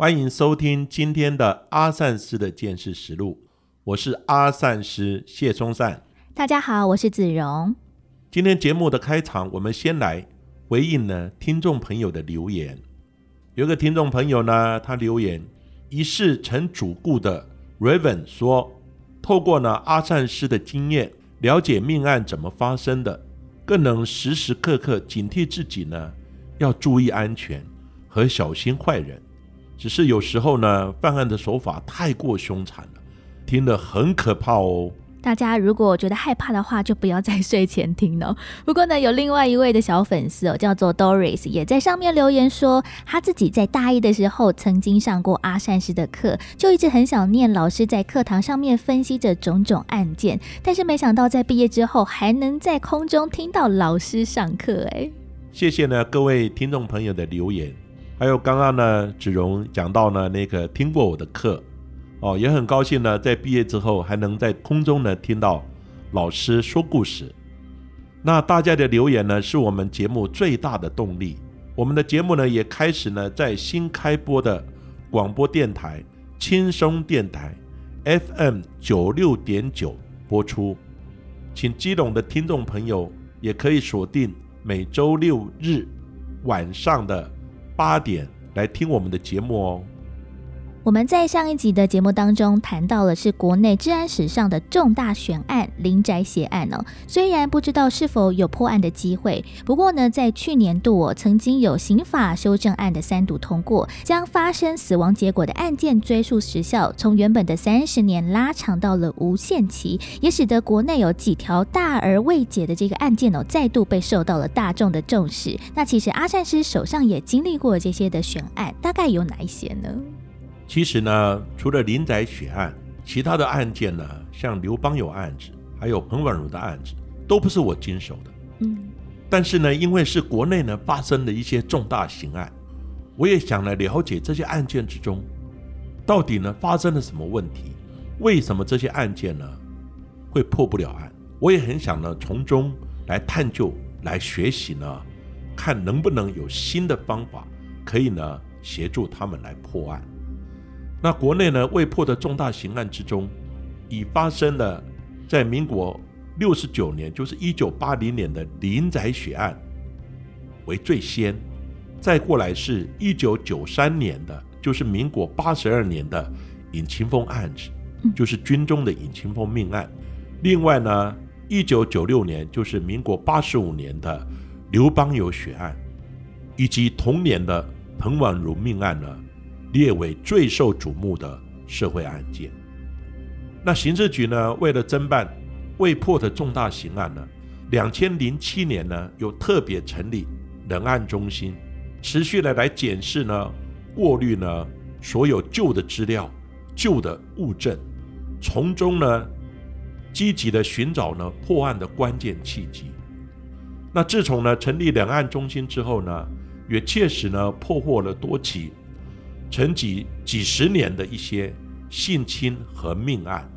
欢迎收听今天的阿善师的见识实录。我是阿善师谢松善。大家好，我是子荣。今天节目的开场，我们先来回应呢听众朋友的留言。有个听众朋友呢，他留言：一世成主顾的 Raven 说，透过呢阿善师的经验，了解命案怎么发生的，更能时时刻刻警惕自己呢，要注意安全和小心坏人。只是有时候呢，犯案的手法太过凶残了，听得很可怕哦。大家如果觉得害怕的话，就不要在睡前听哦。不过呢，有另外一位的小粉丝哦，叫做 Doris，也在上面留言说，他自己在大一的时候曾经上过阿善师的课，就一直很想念老师在课堂上面分析着种种案件，但是没想到在毕业之后还能在空中听到老师上课。哎，谢谢呢各位听众朋友的留言，还有刚刚呢子荣讲到呢那个听过我的课。哦，也很高兴呢，在毕业之后还能在空中呢听到老师说故事。那大家的留言呢，是我们节目最大的动力。我们的节目呢，也开始呢在新开播的广播电台轻松电台 FM 九六点九播出，请基隆的听众朋友也可以锁定每周六日晚上的八点来听我们的节目哦。我们在上一集的节目当中谈到了是国内治安史上的重大悬案——林宅血案哦。虽然不知道是否有破案的机会，不过呢，在去年度哦，曾经有刑法修正案的三读通过，将发生死亡结果的案件追诉时效从原本的三十年拉长到了无限期，也使得国内有几条大而未解的这个案件哦，再度被受到了大众的重视。那其实阿善师手上也经历过这些的悬案，大概有哪一些呢？其实呢，除了林宅血案，其他的案件呢，像刘邦有案子，还有彭婉如的案子，都不是我经手的。嗯，但是呢，因为是国内呢发生的一些重大刑案，我也想来了解这些案件之中，到底呢发生了什么问题？为什么这些案件呢会破不了案？我也很想呢从中来探究、来学习呢，看能不能有新的方法可以呢协助他们来破案。那国内呢未破的重大刑案之中，已发生了在民国六十九年，就是一九八零年的林宅血案为最先，再过来是一九九三年的，就是民国八十二年的尹清峰案子，就是军中的尹清峰命案。另外呢，一九九六年就是民国八十五年的刘邦友血案，以及同年的彭婉如命案呢。列为最受瞩目的社会案件。那刑事局呢，为了侦办未破的重大刑案呢，两千零七年呢，又特别成立人案中心，持续的来检视呢、过滤呢所有旧的资料、旧的物证，从中呢积极的寻找呢破案的关键契机。那自从呢成立两岸中心之后呢，也确实呢破获了多起。沉寂几十年的一些性侵和命案，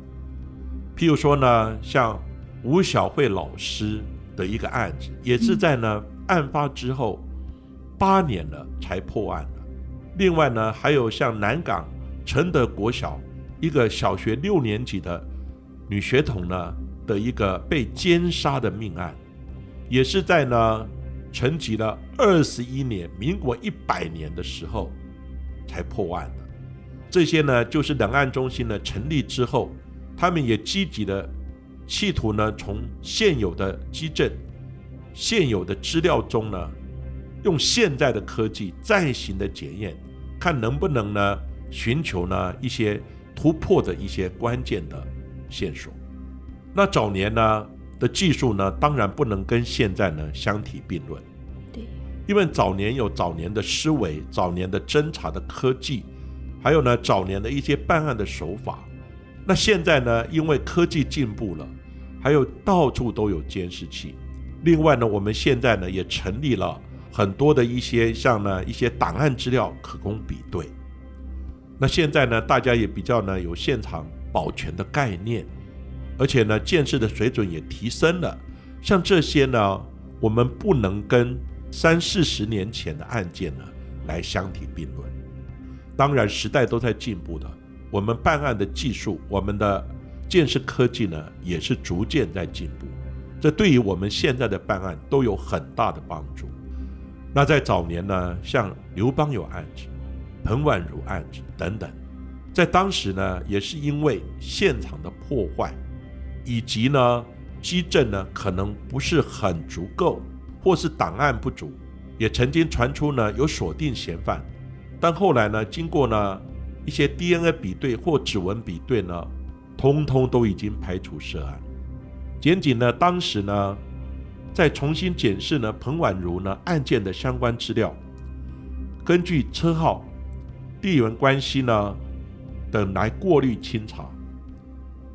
譬如说呢，像吴小慧老师的一个案子，也是在呢案发之后八年了才破案的。另外呢，还有像南港承德国小一个小学六年级的女学童呢的一个被奸杀的命案，也是在呢沉寂了二十一年，民国一百年的时候。才破案的，这些呢，就是两岸中心呢成立之后，他们也积极的企图呢，从现有的基证、现有的资料中呢，用现在的科技再行的检验，看能不能呢，寻求呢一些突破的一些关键的线索。那早年呢的技术呢，当然不能跟现在呢相提并论。因为早年有早年的思维、早年的侦查的科技，还有呢早年的一些办案的手法，那现在呢，因为科技进步了，还有到处都有监视器。另外呢，我们现在呢也成立了很多的一些像呢一些档案资料可供比对。那现在呢，大家也比较呢有现场保全的概念，而且呢，见识的水准也提升了。像这些呢，我们不能跟三四十年前的案件呢来相提并论。当然，时代都在进步的，我们办案的技术，我们的建设科技呢，也是逐渐在进步。这对于我们现在的办案都有很大的帮助。那在早年呢，像刘邦有案子、彭婉如案子等等，在当时呢，也是因为现场的破坏，以及呢基证呢可能不是很足够，或是档案不足，也曾经传出呢有锁定嫌犯，但后来呢经过呢一些 DNA 比对或指纹比对呢，通通都已经排除涉案。检警呢，当时呢，在重新检视呢彭婉如呢案件的相关资料，根据车号、地缘关系呢等来过滤清查，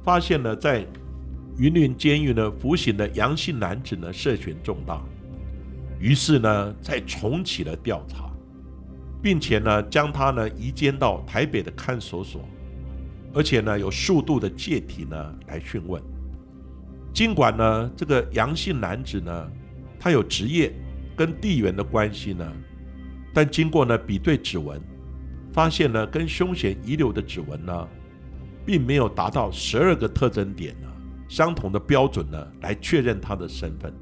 发现呢在云林监狱呢服刑的杨姓男子呢涉嫌重大，于是呢再重启了调查，并且呢将他呢移监到台北的看守所，而且呢有数度的借题呢来讯问。尽管呢，这个杨姓男子呢，他有职业跟地缘的关系呢，但经过呢比对指纹，发现呢跟凶险遗留的指纹呢，并没有达到十二个特征点呢相同的标准呢来确认他的身份。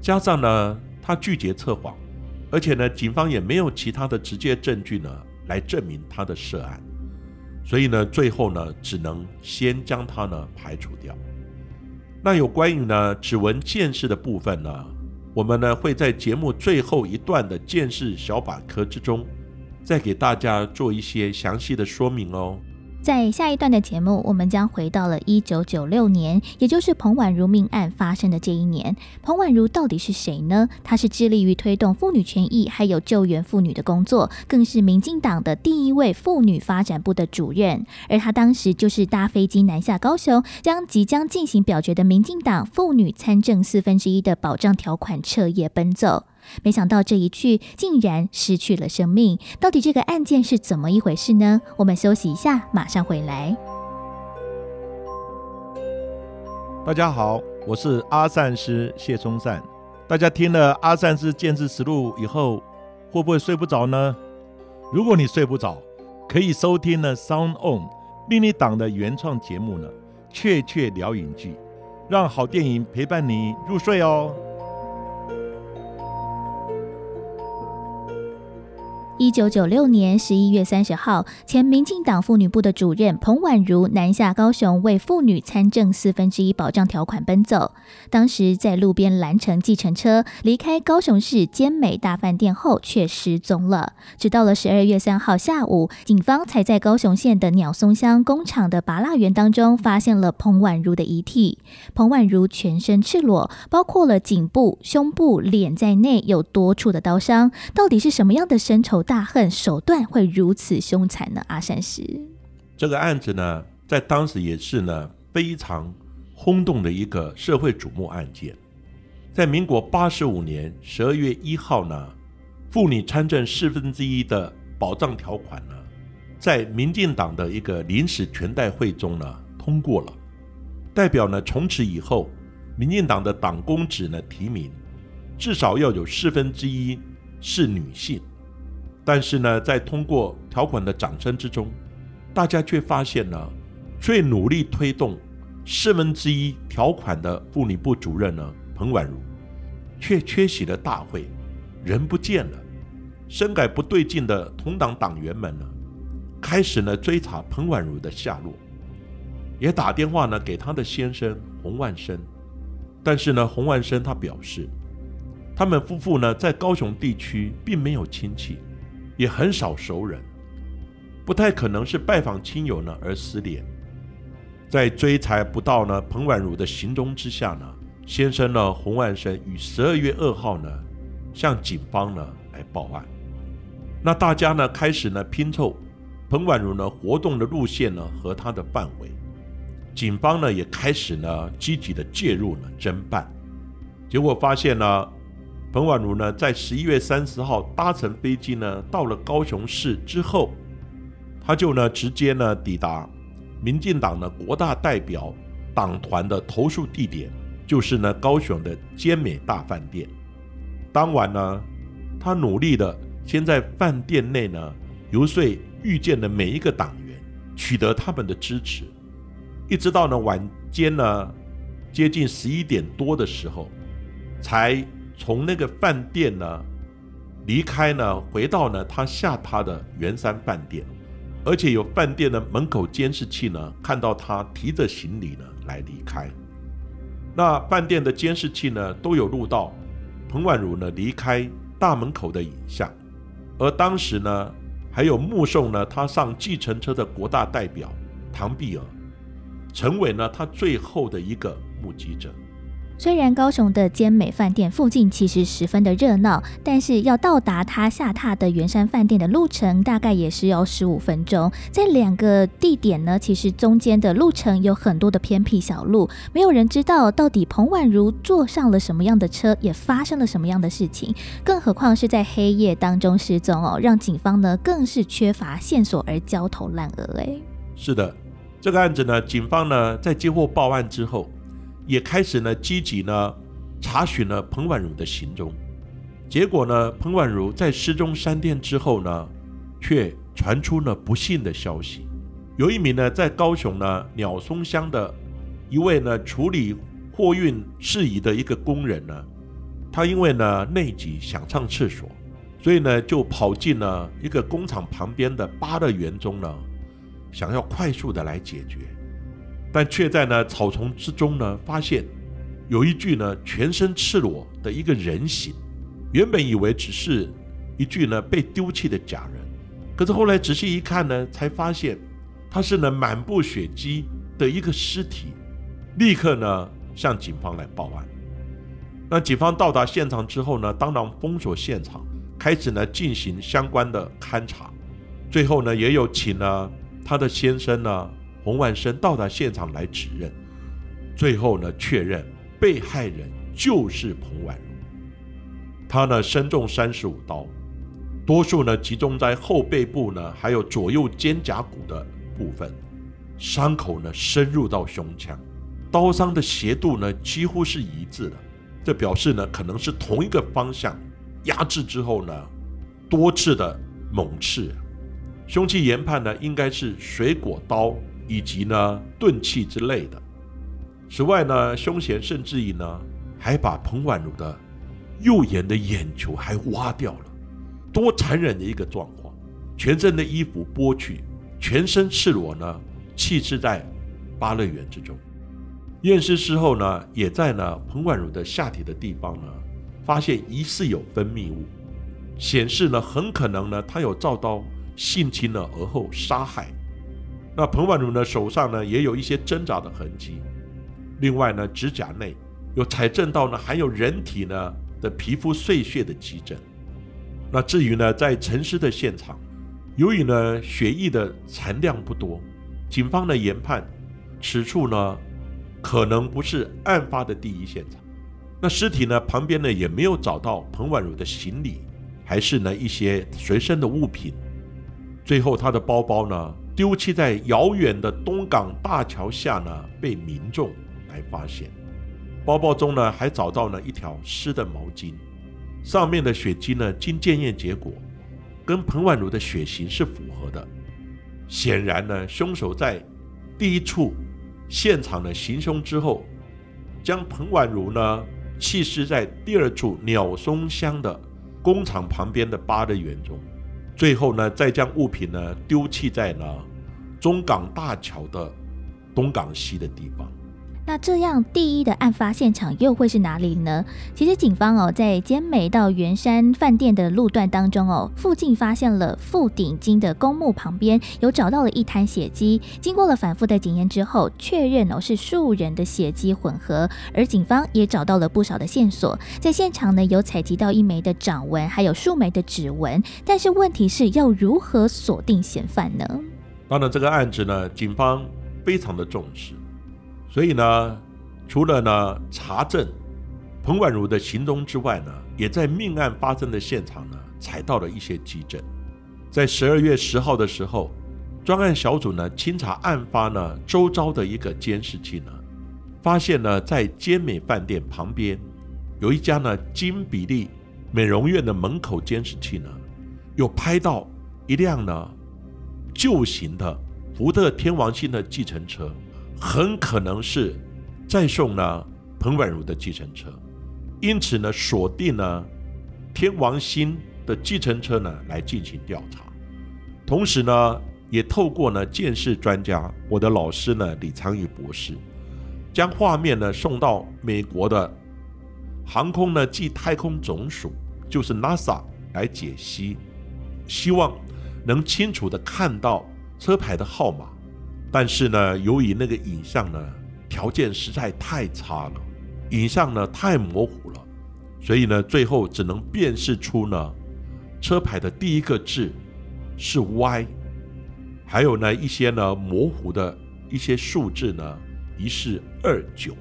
加上呢他拒绝测谎，而且呢警方也没有其他的直接证据呢来证明他的涉案，所以呢最后呢只能先将他呢排除掉。那有关于呢指纹鉴识的部分呢，我们呢会在节目最后一段的鉴识小百科之中，再给大家做一些详细的说明哦。在下一段的节目，我们将回到了一九九六年，也就是彭婉如命案发生的这一年。彭婉如到底是谁呢？她是致力于推动妇女权益还有救援妇女的工作，更是民进党的第一位妇女发展部的主任。而她当时就是搭飞机南下高雄，将即将进行表决的民进党妇女参政四分之一的保障条款彻夜奔走。没想到这一去竟然失去了生命，到底这个案件是怎么一回事呢？我们休息一下，马上回来。大家好，我是阿善师谢松善。大家听了阿善师见识实录以后，会不会睡不着呢？如果你睡不着，可以收听呢 Sound On 另一档的原创节目呢，雀雀聊影剧，让好电影陪伴你入睡哦。一九九六年十一月三十号，前民进党妇女部的主任彭婉如南下高雄，为妇女参政四分之一保障条款奔走。当时在路边拦乘计程车离开高雄市坚美大饭店后，却失踪了。直到了十二月三号下午，警方才在高雄县的鸟松乡工厂的拔蜡园当中发现了彭婉如的遗体。彭婉如全身赤裸，包括了颈部、胸部、脸在内有多处的刀伤。到底是什么样的深仇？大大恨手段会如此凶残呢？阿善师，这个案子呢，在当时也是呢非常轰动的一个社会瞩目案件。在民国八十五年十二月一号呢，妇女参政四分之一的保障条款呢，在民进党的一个临时全代会中呢通过了，代表呢从此以后，民进党的党公职呢提名至少要有四分之一是女性。但是呢，在通过条款的掌声之中，大家却发现呢，最努力推动四分之一条款的妇女部主任呢，彭婉如，却缺席了大会，人不见了。深感不对劲的同党党员们呢，开始呢追查彭婉如的下落，也打电话呢给他的先生洪万生，但是呢，洪万生他表示，他们夫妇呢在高雄地区并没有亲戚。也很少熟人，不太可能是拜访亲友呢而失联。在追查不到呢彭婉如的行踪之下呢，先生呢洪万生于十二月二号呢向警方呢来报案。那大家呢开始呢拼凑彭婉如呢活动的路线呢和她的范围，警方呢也开始呢积极的介入呢侦办，结果发现呢，彭婉如呢在十一月三十号搭乘飞机呢到了高雄市之后，他就呢直接呢抵达民进党的国大代表党团的投诉地点，就是呢高雄的坚美大饭店。当晚呢，他努力的先在饭店内呢游说遇见的每一个党员，取得他们的支持。一直到呢晚间呢接近十一点多的时候，才从那个饭店呢离开呢，回到呢他下榻的圆山饭店，而且有饭店的门口监视器呢看到他提着行李呢来离开。那饭店的监视器呢都有录到彭婉如呢离开大门口的影像，而当时呢还有目送呢他上计程车的国大代表唐碧儿。成为了他最后的一个目击者。虽然高雄的坚美饭店附近其实十分的热闹，但是要到达他下榻的圆山饭店的路程大概也是要十五分钟。在两个地点呢，其实中间的路程有很多的偏僻小路，没有人知道到底彭婉如坐上了什么样的车，也发生了什么样的事情。更何况是在黑夜当中失踪哦，让警方呢更是缺乏线索而焦头烂额。哎，是的。这个案子呢，警方呢在接获报案之后，也开始呢积极呢查询了彭婉如的行踪。结果呢，彭婉如在失踪三天之后呢，却传出了不幸的消息。有一名呢在高雄呢鸟松乡的一位呢处理货运事宜的一个工人呢，他因为呢内急想上厕所，所以呢就跑进了一个工厂旁边的八乐园中呢。想要快速的来解决，但却在呢草丛之中呢发现有一具呢全身赤裸的一个人形。原本以为只是一具呢被丢弃的假人，可是后来仔细一看呢，才发现他是呢满布血迹的一个尸体。立刻呢向警方来报案。那警方到达现场之后呢，当然封锁现场，开始呢进行相关的勘查。最后呢也有请呢。他的先生呢，洪万生到达现场来指认，最后呢确认被害人就是彭婉如。他呢身中三十五刀，多数呢集中在后背部呢，还有左右肩胛骨的部分，伤口呢深入到胸腔，刀伤的斜度呢几乎是一致的，这表示呢可能是同一个方向压制之后呢多次的猛刺。凶器研判呢，应该是水果刀以及呢钝器之类的。此外呢，凶嫌甚至于呢，还把彭婉如的右眼的眼球还挖掉了，多残忍的一个状况！全身的衣服剥去，全身赤裸呢，弃置在芭乐园之中。验尸之后呢，也在呢彭婉如的下体的地方呢，发现疑似有分泌物，显示呢很可能呢，他有照刀。性侵了而后杀害。那彭婉如呢手上呢也有一些挣扎的痕迹。另外呢，指甲内有采证到呢含有人体呢的皮肤碎屑的基证。那至于呢，在沉尸的现场，由于呢血液的残量不多，警方呢研判此处呢可能不是案发的第一现场。那尸体呢旁边呢也没有找到彭婉如的行李，还是呢一些随身的物品。最后，他的包包呢丢弃在遥远的东港大桥下呢，被民众来发现。包包中呢还找到了一条湿的毛巾，上面的血迹呢经检验结果跟彭婉如的血型是符合的。显然呢，凶手在第一处现场的行凶之后，将彭婉如呢弃尸在第二处鸟松乡的工厂旁边的八乐园中。最后呢，再将物品呢丢弃在了中港大桥的东港西的地方。那这样，第一的案发现场又会是哪里呢？其实警方哦，在坚美到圆山饭店的路段当中哦，附近发现了富鼎金的公墓旁边有找到了一滩血迹。经过了反复的检验之后，确认哦是数人的血迹混合，而警方也找到了不少的线索。在现场呢，有采集到一枚的掌纹，还有数枚的指纹。但是问题是要如何锁定嫌犯呢？当然，这个案子呢，警方非常的重视。所以呢，除了呢查证彭婉如的行踪之外呢，也在命案发生的现场呢采到了一些基证。在十二月十号的时候，专案小组呢清查案发呢周遭的一个监视器呢，发现呢在坚美饭店旁边有一家呢金比利美容院的门口监视器呢，有拍到一辆呢旧型的福特天王星的计程车。很可能是再送呢彭婉如的计程车，因此呢锁定了天王星的计程车呢来进行调查，同时呢也透过呢鉴识专家我的老师呢李昌钰博士，将画面呢送到美国的航空呢暨太空总署，就是 NASA 来解析，希望能清楚的看到车牌的号码。但是呢，由于那个影像呢条件实在太差了，影像呢太模糊了，所以呢最后只能辨识出呢车牌的第一个字是 Y，还有呢一些呢模糊的一些数字呢疑是二九，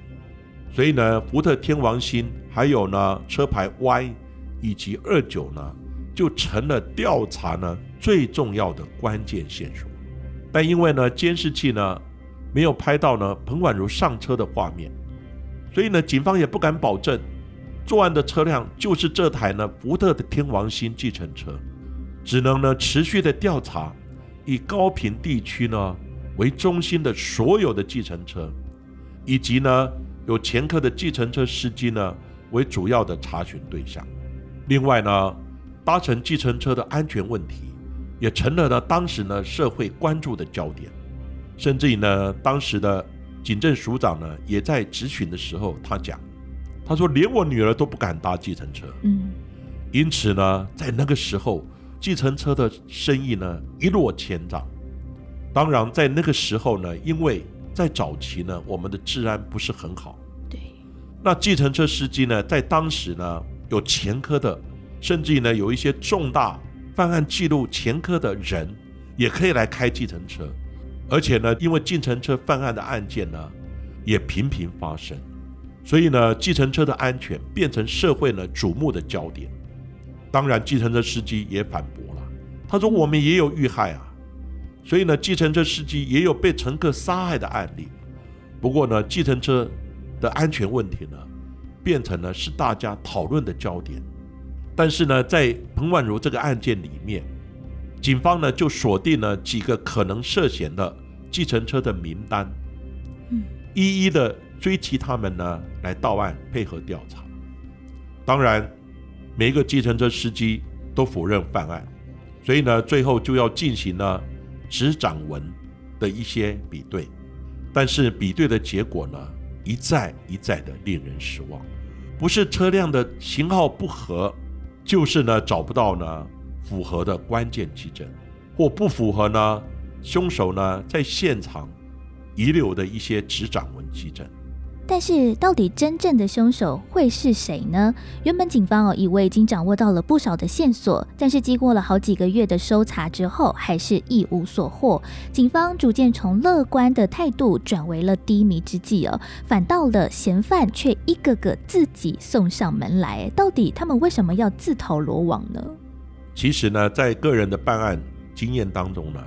所以呢福特天王星还有呢车牌 Y 以及二九呢就成了调查呢最重要的关键线索。但因为呢，监视器呢没有拍到呢彭婉如上车的画面，所以呢，警方也不敢保证作案的车辆就是这台呢福特的天王星计程车，只能呢持续的调查以高频地区呢为中心的所有的计程车，以及呢有前科的计程车司机呢为主要的查询对象。另外呢，搭乘计程车的安全问题。也成了呢当时呢社会关注的焦点，甚至于呢当时的警政署长呢也在质询的时候，他讲，他说连我女儿都不敢搭计程车，嗯，因此呢在那个时候，计程车的生意呢一落千丈。当然在那个时候呢，因为在早期呢我们的治安不是很好，对，那计程车司机呢在当时呢有前科的，甚至于呢有一些重大。犯案记录前科的人也可以来开计程车，而且呢，因为计程车犯案的案件呢也频频发生，所以呢，计程车的安全变成社会呢瞩目的焦点。当然，计程车司机也反驳了，他说：“我们也有遇害啊，所以呢，计程车司机也有被乘客杀害的案例。不过呢，计程车的安全问题呢，变成了是大家讨论的焦点。”但是呢，在彭婉如这个案件里面，警方呢就锁定了几个可能涉嫌的计程车的名单，嗯，一一的追击他们呢，来到案配合调查。当然，每一个计程车司机都否认犯案，所以呢，最后就要进行呢执掌纹的一些比对，但是比对的结果呢，一再一再的令人失望，不是车辆的型号不合。就是呢，找不到呢符合的关键基证，或不符合呢凶手呢在现场遗留的一些指掌纹基证。但是，到底真正的凶手会是谁呢？原本警方哦以为已经掌握到了不少的线索，但是经过了好几个月的搜查之后，还是一无所获。警方逐渐从乐观的态度转为了低迷之际哦，反倒了嫌犯却一个个自己送上门来。到底他们为什么要自投罗网呢？其实呢，在个人的办案经验当中呢，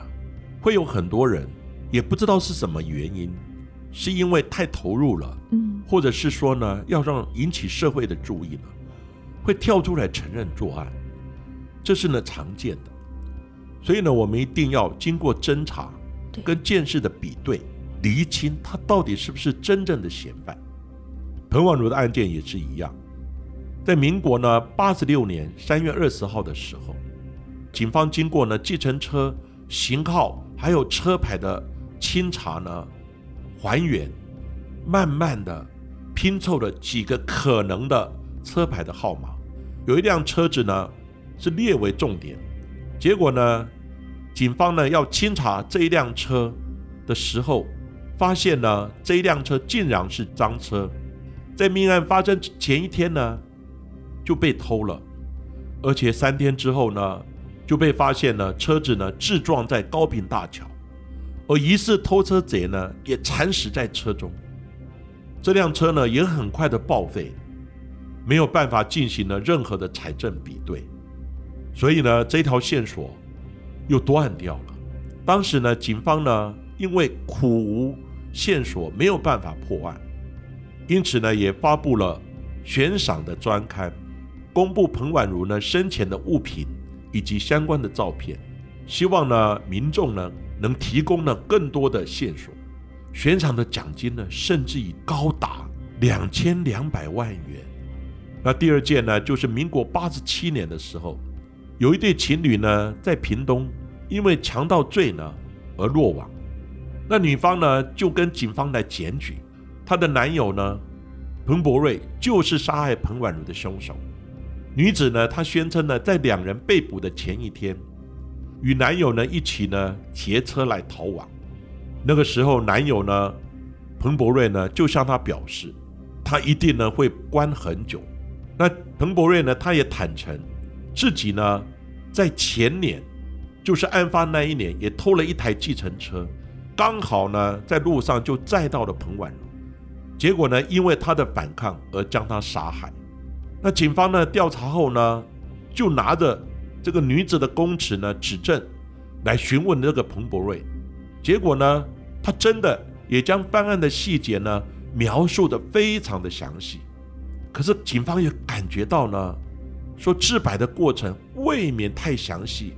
会有很多人也不知道是什么原因。是因为太投入了，嗯，或者是说呢，要让引起社会的注意呢，会跳出来承认作案，这是呢常见的。所以呢，我们一定要经过侦查跟见识的比对，厘清他到底是不是真正的嫌犯。彭婉如的案件也是一样，在民国呢八十六年三月二十号的时候，警方经过呢计程车型号还有车牌的清查呢。还原，慢慢的拼凑了几个可能的车牌的号码，有一辆车子呢是列为重点，结果呢，警方呢要清查这一辆车的时候，发现呢这一辆车竟然是赃车，在命案发生前一天呢就被偷了，而且三天之后呢就被发现了车子呢自撞在高平大桥。而疑似偷车贼呢，也惨死在车中。这辆车呢也很快的报废，没有办法进行了任何的财政比对，所以呢这条线索又断掉了。当时呢警方呢因为苦无线索，没有办法破案，因此呢也发布了悬赏的专刊，公布彭婉如呢生前的物品以及相关的照片，希望呢民众呢能提供呢更多的线索。悬赏的奖金呢，甚至已高达两千两百万元。那第二件呢，就是民国八十七年的时候，有一对情侣呢，在屏东因为强盗罪呢而落网。那女方呢，就跟警方来检举，她的男友呢，彭博瑞就是杀害彭婉如的凶手。女子呢，她宣称呢，在两人被捕的前一天，与男友呢一起呢劫车来逃亡。那个时候，男友呢，彭博瑞呢，就向他表示，他一定呢会关很久。那彭博瑞呢，他也坦诚自己呢，在前年，就是案发那一年，也偷了一台计程车，刚好呢在路上就载到了彭婉如，结果呢，因为他的反抗而将他杀害。那警方呢调查后呢，就拿着这个女子的供词呢指证，来询问这个彭博瑞。结果呢，他真的也将办案的细节呢描述的非常的详细，可是警方也感觉到呢，说自白的过程未免太详细，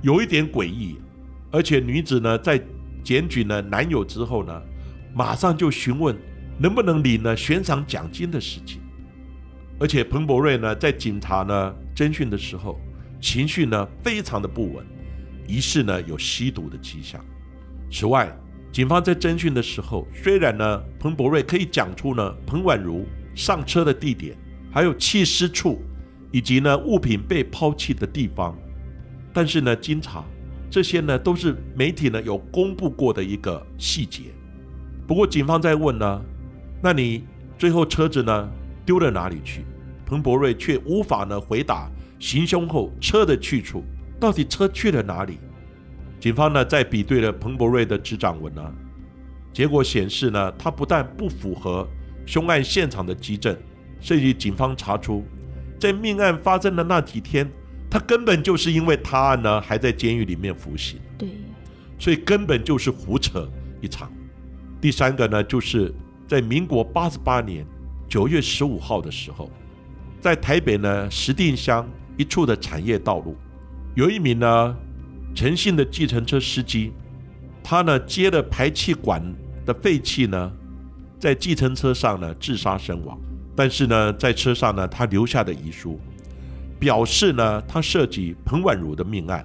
有一点诡异，而且女子呢在检举了男友之后呢，马上就询问能不能领呢悬赏奖金的事情，而且彭博瑞呢在警察呢侦讯的时候，情绪呢非常的不稳，疑似呢有吸毒的迹象。此外，警方在侦讯的时候，虽然呢，彭博瑞可以讲出呢彭婉如上车的地点，还有弃尸处，以及呢物品被抛弃的地方，但是呢，经查这些呢都是媒体呢有公布过的一个细节。不过警方在问呢，那你最后车子呢丢了哪里去？彭博瑞却无法呢回答行凶后车的去处，到底车去了哪里？警方呢，在比对了彭博瑞的执掌纹呢，结果显示呢，他不但不符合凶案现场的基证，甚至警方查出，在命案发生的那几天，他根本就是因为他案呢还在监狱里面服刑，对，所以根本就是胡扯一场。第三个呢，就是在民国八十八年九月十五号的时候，在台北呢石碇乡一处的产业道路，有一名呢。诚信的计程车司机，他呢接了排气管的废气呢，在计程车上呢自杀身亡。但是呢，在车上呢，他留下的遗书，表示呢他涉及彭婉如的命案，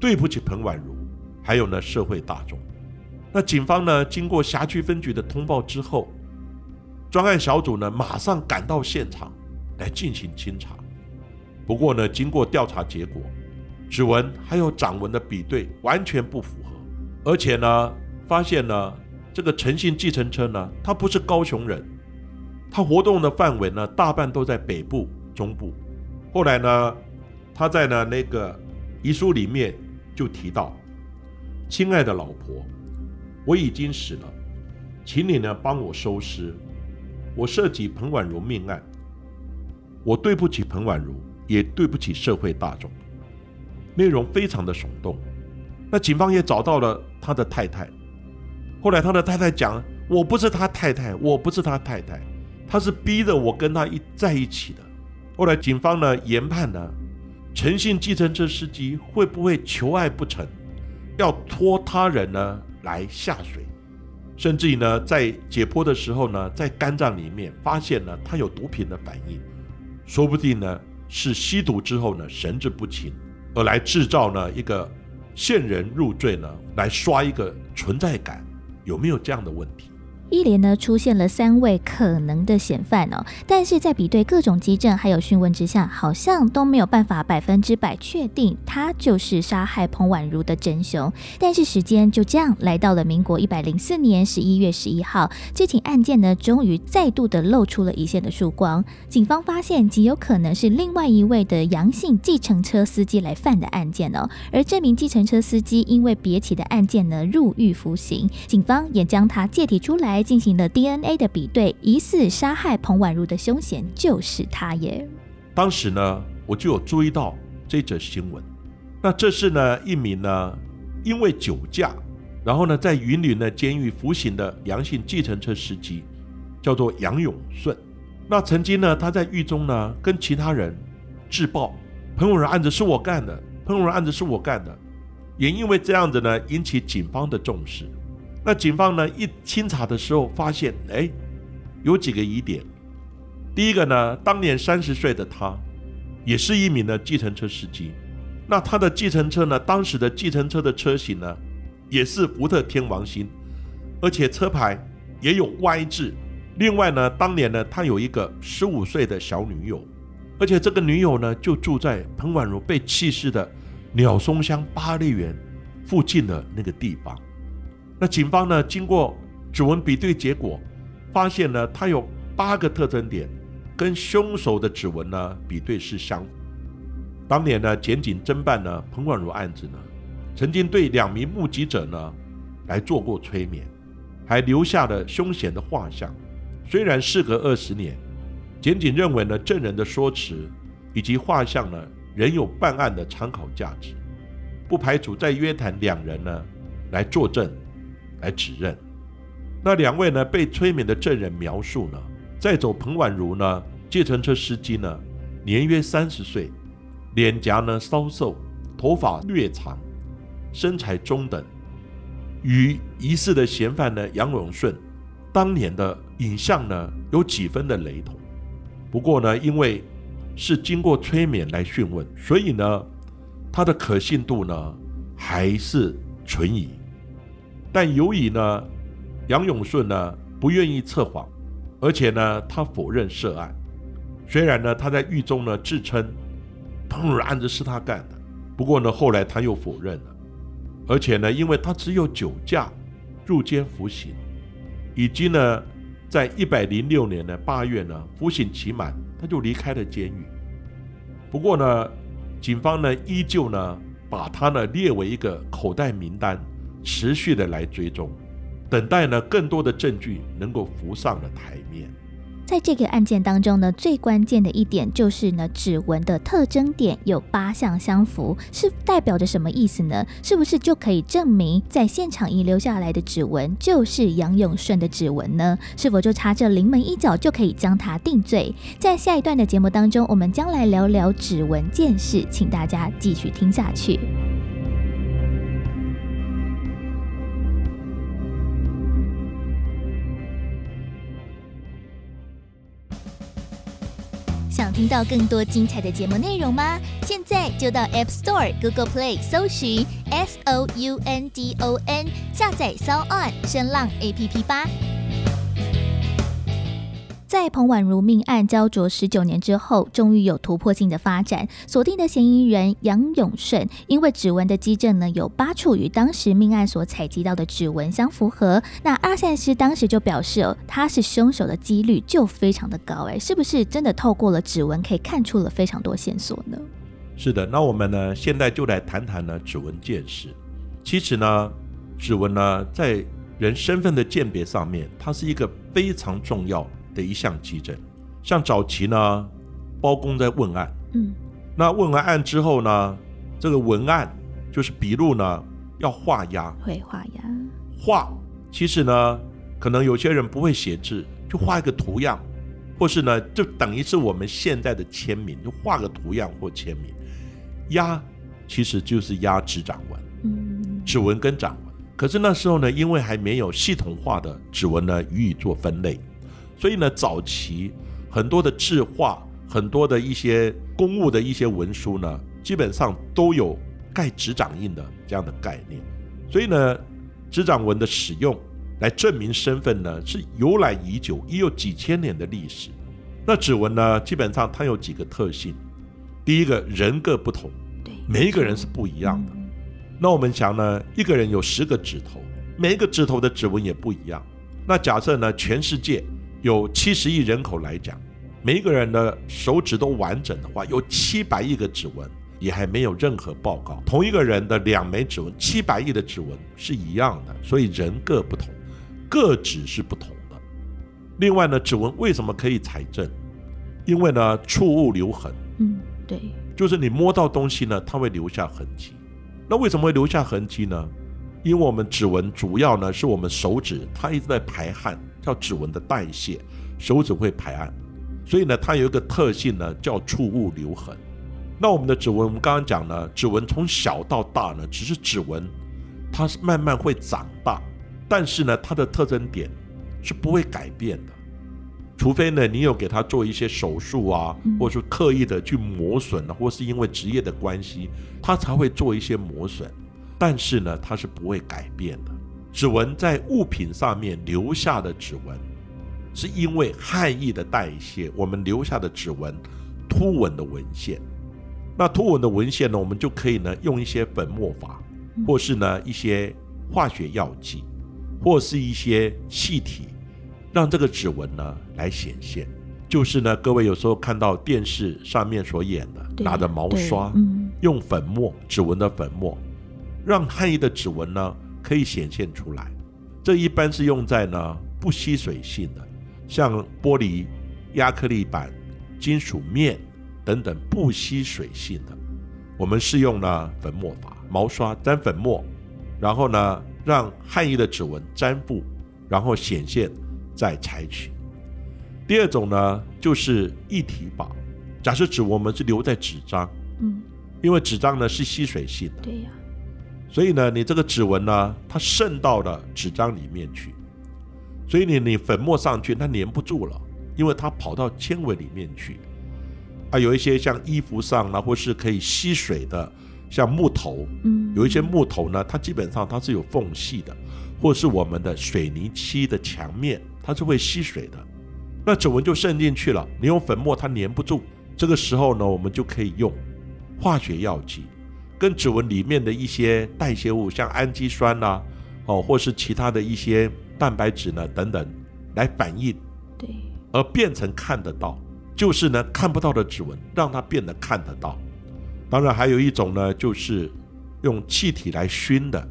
对不起彭婉如，还有呢社会大众。那警方呢经过辖区分局的通报之后，专案小组呢马上赶到现场来进行清查。不过呢，经过调查结果。指纹还有掌纹的比对完全不符合，而且呢，发现呢，这个诚信计程车呢，他不是高雄人，他活动的范围呢，大半都在北部、中部。后来呢，他在呢那个遗书里面就提到：“亲爱的老婆，我已经死了，请你呢帮我收尸。我涉及彭婉如命案，我对不起彭婉如，也对不起社会大众。”内容非常的耸动，那警方也找到了他的太太。后来他的太太讲：“我不是他太太，我不是他太太，他是逼着我跟他一在一起的。”后来警方呢研判呢，诚信计程车司机会不会求爱不成，要拖他人呢来下水，甚至于呢在解剖的时候呢，在肝脏里面发现了他有毒品的反应，说不定呢是吸毒之后呢神志不清。而来制造呢一个线人入罪呢，来刷一个存在感，有没有这样的问题？一连呢出现了三位可能的嫌犯哦，但是在比对各种基证还有讯问之下，好像都没有办法百分之百确定他就是杀害彭婉如的真凶。但是时间就这样来到了民国一百零四年十一月十一号，这起案件呢终于再度的露出了一线的曙光。警方发现极有可能是另外一位的阳性计程车司机来犯的案件哦，而这名计程车司机因为别起的案件呢入狱服刑，警方也将他借提出来。进行了 DNA 的比对，疑似杀害彭婉如的凶嫌就是他耶。当时呢，我就有注意到这则新闻。那这是呢一名呢因为酒驾，然后呢在云林的监狱服刑的阳性计程车司机，叫做杨永顺。那曾经呢他在狱中呢跟其他人自曝彭婉如案子是我干的，彭婉如案子是我干的。也因为这样子呢，引起警方的重视。那警方呢一清查的时候，发现哎，有几个疑点。第一个呢，当年三十岁的他，也是一名的计程车司机。那他的计程车呢，当时的计程车的车型呢，也是福特天王星，而且车牌也有 Y 字。另外呢，当年呢，他有一个十五岁的小女友，而且这个女友呢，就住在彭婉如被弃尸的。鸟松乡八里园附近的那个地方，那警方呢经过指纹比对结果，发现呢他有八个特征点跟凶手的指纹呢比对是相。当年呢检警侦办呢彭婉如案子呢，曾经对两名目击者呢来做过催眠，还留下了凶险的画像。虽然事隔二十年，检警认为呢证人的说辞以及画像呢。仍有办案的参考价值，不排除再约谈两人呢来作证，来指认。那两位呢被催眠的证人描述呢，再走彭婉如呢，计程车司机呢，年约三十岁，脸颊呢稍瘦，头发略长，身材中等，与疑似的嫌犯呢杨永顺当年的影像呢有几分的雷同。不过呢，因为是经过催眠来讯问，所以呢，他的可信度呢还是存疑。但由于呢，杨永顺呢不愿意测谎，而且呢他否认涉案。虽然呢他在狱中呢自称当然案子是他干的，不过呢后来他又否认了。而且呢，因为他只有酒驾入监服刑，以及呢在一百零六年的八月呢服刑期满。他就离开了监狱。不过呢，警方呢依旧呢把他呢列为一个口袋名单，持续的来追踪，等待呢更多的证据能够浮上了台面。在这个案件当中呢，最关键的一点就是呢，指纹的特征点有八项相符，是代表着什么意思呢？是不是就可以证明在现场遗留下来的指纹就是杨永顺的指纹呢？是否就差这临门一脚就可以将他定罪？在下一段的节目当中，我们将来聊聊指纹见识，请大家继续听下去。听到更多精彩的节目内容吗？现在就到 App Store、Google Play 搜寻 S O U N D O N，下载 s o On 声浪 APP 吧。在彭婉如命案焦灼十九年之后，终于有突破性的发展。锁定的嫌疑人杨永顺，因为指纹的基证呢有八处与当时命案所采集到的指纹相符合，那阿善师当时就表示哦，他是凶手的几率就非常的高。哎，是不是真的透过了指纹可以看出了非常多线索呢？是的，那我们呢现在就来谈谈呢指纹鉴识。其实呢，指纹呢在人身份的鉴别上面，它是一个非常重要。的一项急诊，像早期呢，包公在问案，嗯，那问完案之后呢，这个文案就是笔录呢要画押，会画押，画其实呢，可能有些人不会写字，就画一个图样，或是呢，就等于是我们现在的签名，就画个图样或签名。押其实就是押指掌纹，嗯，指纹跟掌纹。可是那时候呢，因为还没有系统化的指纹呢予以做分类。所以呢，早期很多的字画，很多的一些公务的一些文书呢，基本上都有盖指掌印的这样的概念。所以呢，指掌纹的使用来证明身份呢，是由来已久，已有几千年的历史。那指纹呢，基本上它有几个特性：第一个人各不同，对，每一个人是不一样的。那我们想呢，一个人有十个指头，每一个指头的指纹也不一样。那假设呢，全世界有七十亿人口来讲，每一个人的手指都完整的话，有七百亿个指纹，也还没有任何报告。同一个人的两枚指纹，七百亿的指纹是一样的，所以人各不同，各指是不同的。另外呢，指纹为什么可以采证？因为呢，触物留痕。嗯，对，就是你摸到东西呢，它会留下痕迹。那为什么会留下痕迹呢？因为我们指纹主要呢是我们手指，它一直在排汗，叫指纹的代谢，手指会排汗，所以呢，它有一个特性呢，叫触物留痕。那我们的指纹，我们刚刚讲呢，指纹从小到大呢，只是指纹，它是慢慢会长大，但是呢，它的特征点是不会改变的，除非呢，你有给它做一些手术啊，或者说刻意的去磨损了，或是因为职业的关系，它才会做一些磨损。但是呢，它是不会改变的。指纹在物品上面留下的指纹，是因为汗液的代谢，我们留下的指纹凸纹的文献。那凸纹的文献呢，我们就可以呢用一些粉末法，或是呢一些化学药剂，或是一些气体，让这个指纹呢来显现。就是呢，各位有时候看到电视上面所演的，拿着毛刷，用粉末指纹的粉末。让汗液的指纹呢可以显现出来，这一般是用在呢不吸水性的，像玻璃、亚克力板、金属面等等不吸水性的，我们是用呢粉末法，毛刷沾粉末，然后呢让汗液的指纹粘附，然后显现再采取。第二种呢就是一体法，假设指纹我们是留在纸张，嗯，因为纸张呢是吸水性的，对呀。所以呢，你这个指纹呢，它渗到了纸张里面去，所以你你粉末上去，它粘不住了，因为它跑到纤维里面去。啊，有一些像衣服上呢，或是可以吸水的，像木头，嗯，有一些木头呢，它基本上它是有缝隙的，或是我们的水泥漆的墙面，它是会吸水的，那指纹就渗进去了。你用粉末它粘不住，这个时候呢，我们就可以用化学药剂。跟指纹里面的一些代谢物，像氨基酸啊，哦，或是其他的一些蛋白质呢等等，来反应，对，而变成看得到，就是呢看不到的指纹，让它变得看得到。当然还有一种呢，就是用气体来熏的。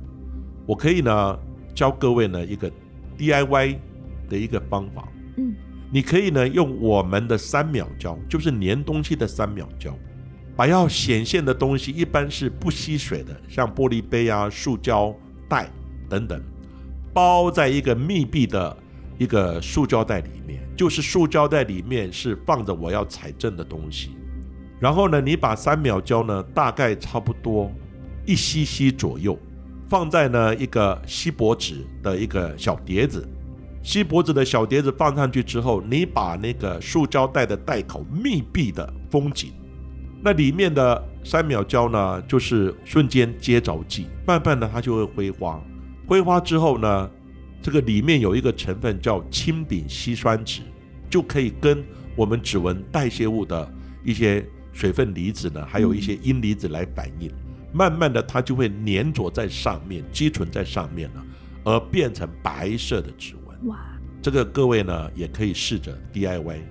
我可以呢教各位呢一个 DIY 的一个方法，嗯，你可以呢用我们的三秒胶，就是粘东西的三秒胶。把要显现的东西一般是不吸水的，像玻璃杯啊、塑胶袋等等，包在一个密闭的一个塑胶袋里面。就是塑胶袋里面是放着我要采证的东西。然后呢，你把三秒胶呢，大概差不多一 cc 左右，放在呢一个锡箔纸的一个小碟子。锡箔纸的小碟子放上去之后，你把那个塑胶袋的袋口密闭的封紧。那里面的三秒胶呢，就是瞬间接着剂，慢慢的它就会挥发，挥发之后呢，这个里面有一个成分叫氢丙烯酸酯，就可以跟我们指纹代谢物的一些水分离子呢，还有一些阴离子来反应，慢慢的它就会粘着在上面，积存在上面了，而变成白色的指纹。哇，这个各位呢也可以试着 DIY。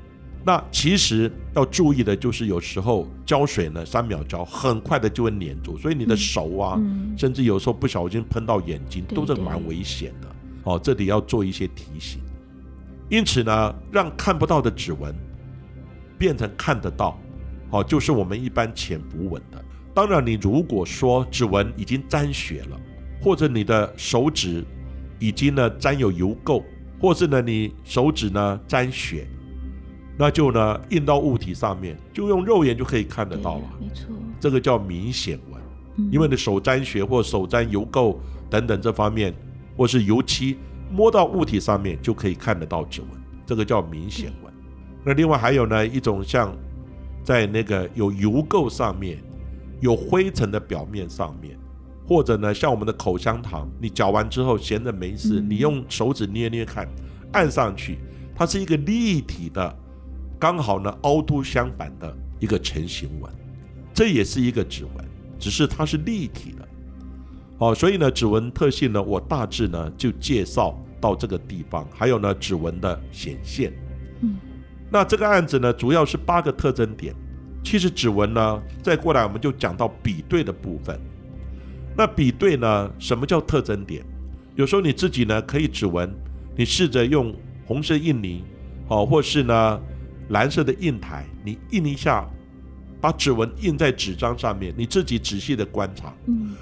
那其实要注意的就是，有时候胶水呢，三秒胶很快的就会粘住，所以你的手啊，甚至有时候不小心喷到眼睛，都是蛮危险的。哦，这里要做一些提醒。因此呢，让看不到的指纹变成看得到，哦，就是我们一般潜伏纹的。当然，你如果说指纹已经沾血了，或者你的手指已经呢沾有油垢，或是呢你手指呢沾血。那就呢印到物体上面，就用肉眼就可以看得到了。没错，这个叫明显纹，因为你手沾血或手沾油垢等等这方面，或是油漆摸到物体上面就可以看得到指纹，这个叫明显纹。那另外还有呢一种像在那个有油垢上面、有灰尘的表面上面，或者呢像我们的口香糖，你嚼完之后闲着没事，你用手指捏捏看，按上去，它是一个立体的。刚好呢，凹凸相反的一个成型纹，这也是一个指纹，只是它是立体的。好，所以呢，指纹特性呢，我大致呢就介绍到这个地方。还有呢，指纹的显现。嗯，那这个案子呢，主要是八个特征点。其实指纹呢，再过来我们就讲到比对的部分。那比对呢，什么叫特征点？有时候你自己呢可以指纹，你试着用红色印泥。哦，或是呢蓝色的印台，你印一下，把指纹印在纸张上面，你自己仔细的观察。嗯，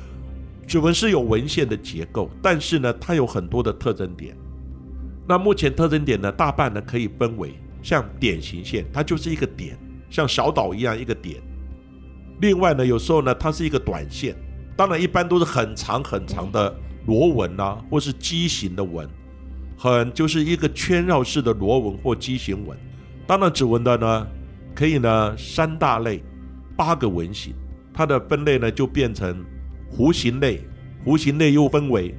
指纹是有文献的结构，但是呢，它有很多的特征点。那目前特征点呢，大半呢可以分为像点形线，它就是一个点，像小岛一样一个点。另外呢，有时候呢，它是一个短线，当然一般都是很长很长的螺纹啊，或是畸形的纹，很就是一个圈绕式的螺纹或畸形纹。当然指纹的呢，可以呢三大类，八个纹型，它的分类呢就变成弧形类，弧形类又分为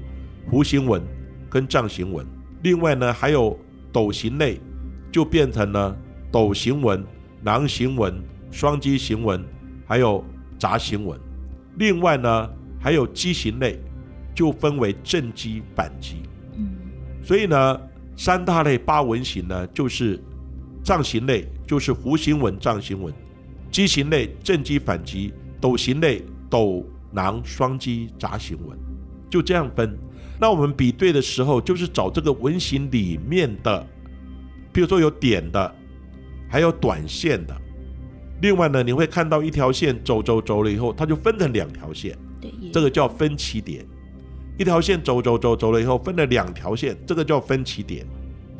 弧形纹跟杖形纹。另外呢还有斗形类，就变成了斗形纹、囊形纹、双击形纹。还有杂形纹，另外呢还有畸形类，就分为正畸、反畸。嗯，所以呢三大类八纹型呢就是杖形类，就是弧形纹、杖形纹；畸形类正畸、反击；斗形类斗囊双击杂形纹，就这样分。那我们比对的时候，就是找这个纹型里面的，比如说有点的，还有短线的。另外呢，你会看到一条线走走走了以后，它就分成两条线，对，这个叫分歧点。一条线走走走走了以后，分了两条线，这个叫分歧点。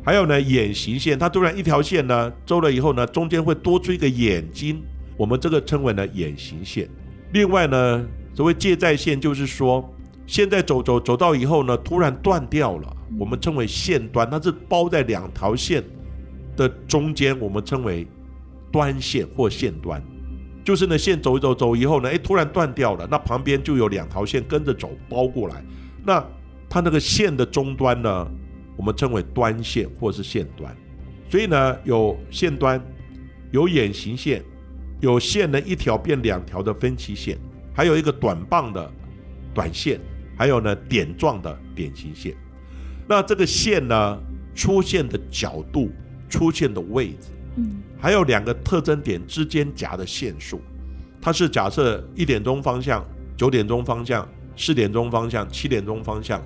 还有呢，眼形线，它突然一条线呢走了以后呢，中间会多出一个眼睛，我们这个称为呢眼形线。另外呢，所谓借在线，就是说现在走走走到以后呢，突然断掉了，我们称为线端，它是包在两条线的中间，我们称为。端线或线端，就是呢线走一走走以后呢，哎，突然断掉了，那旁边就有两条线跟着走包过来，那它那个线的终端呢，我们称为端线或是线端，所以呢有线端，有眼形线，有线呢一条变两条的分歧线，还有一个短棒的短线，还有呢点状的点形线，那这个线呢出现的角度、出现的位置。嗯，还有两个特征点之间夹的线数，它是假设一点钟方向、九点钟方向、四点钟方向、七点钟方向，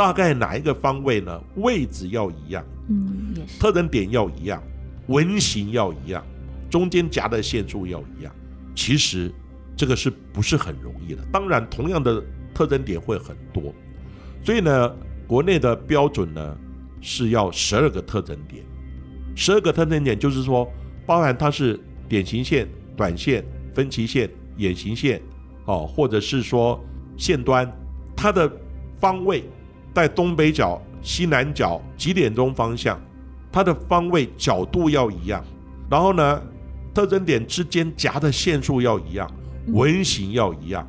大概哪一个方位呢？位置要一样，嗯，也是。特征点要一样，纹型要一样，中间夹的线数要一样。其实这个是不是很容易的？当然，同样的特征点会很多，所以呢，国内的标准呢是要十二个特征点。十二个特征点就是说，包含它是典型线、短线、分歧线、眼形线，哦，或者是说线端，它的方位在东北角、西南角几点钟方向，它的方位角度要一样，然后呢，特征点之间夹的线数要一样，纹型要一样，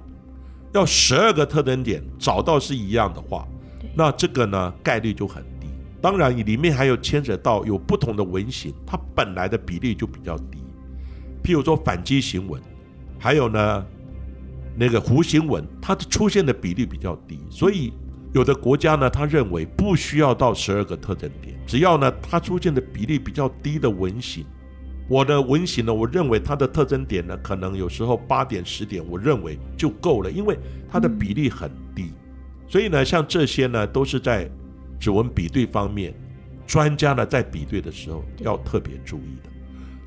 要十二个特征点找到是一样的话，那这个呢概率就很低。当然，里面还有牵扯到有不同的纹型，它本来的比例就比较低。譬如说反击型纹，还有呢那个弧形纹，它的出现的比例比较低。所以有的国家呢，他认为不需要到十二个特征点，只要呢它出现的比例比较低的纹型，我的纹型呢，我认为它的特征点呢，可能有时候八点十点，我认为就够了，因为它的比例很低。所以呢，像这些呢，都是在。指纹比对方面，专家呢在比对的时候要特别注意的。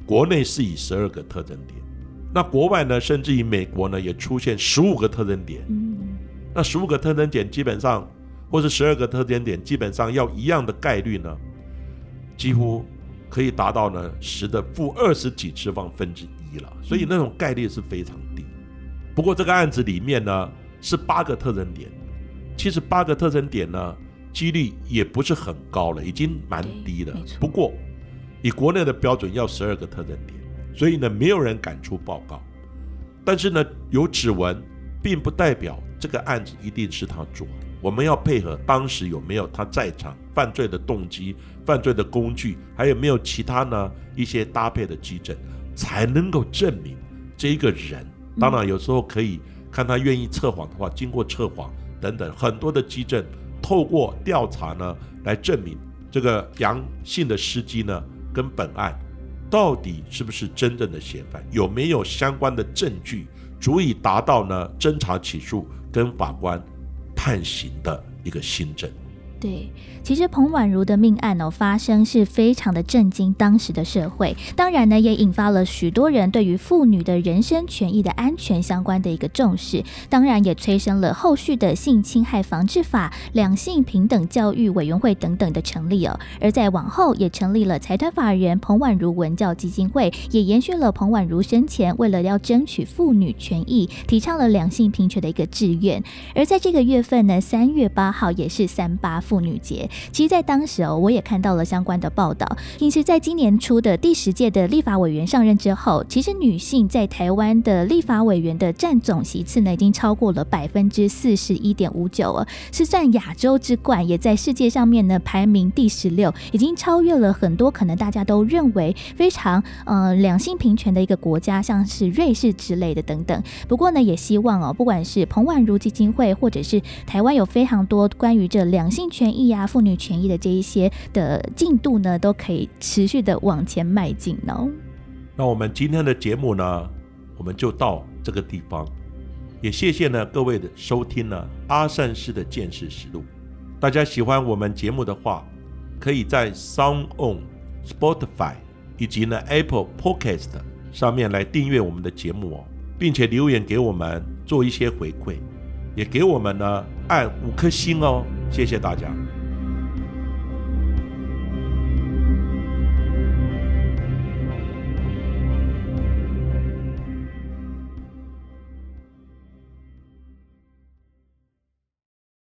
国内是以十二个特征点，那国外呢，甚至于美国呢也出现十五个特征点。嗯，那十五个特征点基本上，或是十二个特征点基本上要一样的概率呢，几乎可以达到呢十的负二十几次方分之一了。所以那种概率是非常低。不过这个案子里面呢是八个特征点，其实八个特征点呢。几率也不是很高了，已经蛮低了。不过，以国内的标准要十二个特征点，所以呢，没有人敢出报告。但是呢，有指纹，并不代表这个案子一定是他做的。我们要配合当时有没有他在场、犯罪的动机、犯罪的工具，还有没有其他呢一些搭配的基证，才能够证明这一个人。当然，有时候可以看他愿意测谎的话，经过测谎等等很多的基证。透过调查呢，来证明这个杨姓的司机呢，跟本案到底是不是真正的嫌犯，有没有相关的证据，足以达到呢侦查起诉跟法官判刑的一个新政。对，其实彭婉如的命案哦发生是非常的震惊当时的社会，当然呢也引发了许多人对于妇女的人身权益的安全相关的一个重视，当然也催生了后续的性侵害防治法、两性平等教育委员会等等的成立哦。而在往后也成立了财团法人彭婉如文教基金会，也延续了彭婉如生前为了要争取妇女权益、提倡了两性平权的一个志愿。而在这个月份呢，三月八号也是三八妇。女节，其实，在当时哦，我也看到了相关的报道。其实，在今年初的第十届的立法委员上任之后，其实女性在台湾的立法委员的占总席次呢，已经超过了百分之四十一点五九哦，是算亚洲之冠，也在世界上面呢排名第十六，已经超越了很多可能大家都认为非常呃两性平权的一个国家，像是瑞士之类的等等。不过呢，也希望哦，不管是彭婉如基金会，或者是台湾有非常多关于这两性权。权益啊，妇女权益的这一些的进度呢，都可以持续的往前迈进呢。那我们今天的节目呢，我们就到这个地方，也谢谢呢各位的收听呢。阿善师的见识实录，大家喜欢我们节目的话，可以在 Sound On、Spotify 以及呢 Apple Podcast 上面来订阅我们的节目哦，并且留言给我们做一些回馈。也给我们呢按五颗星哦，谢谢大家。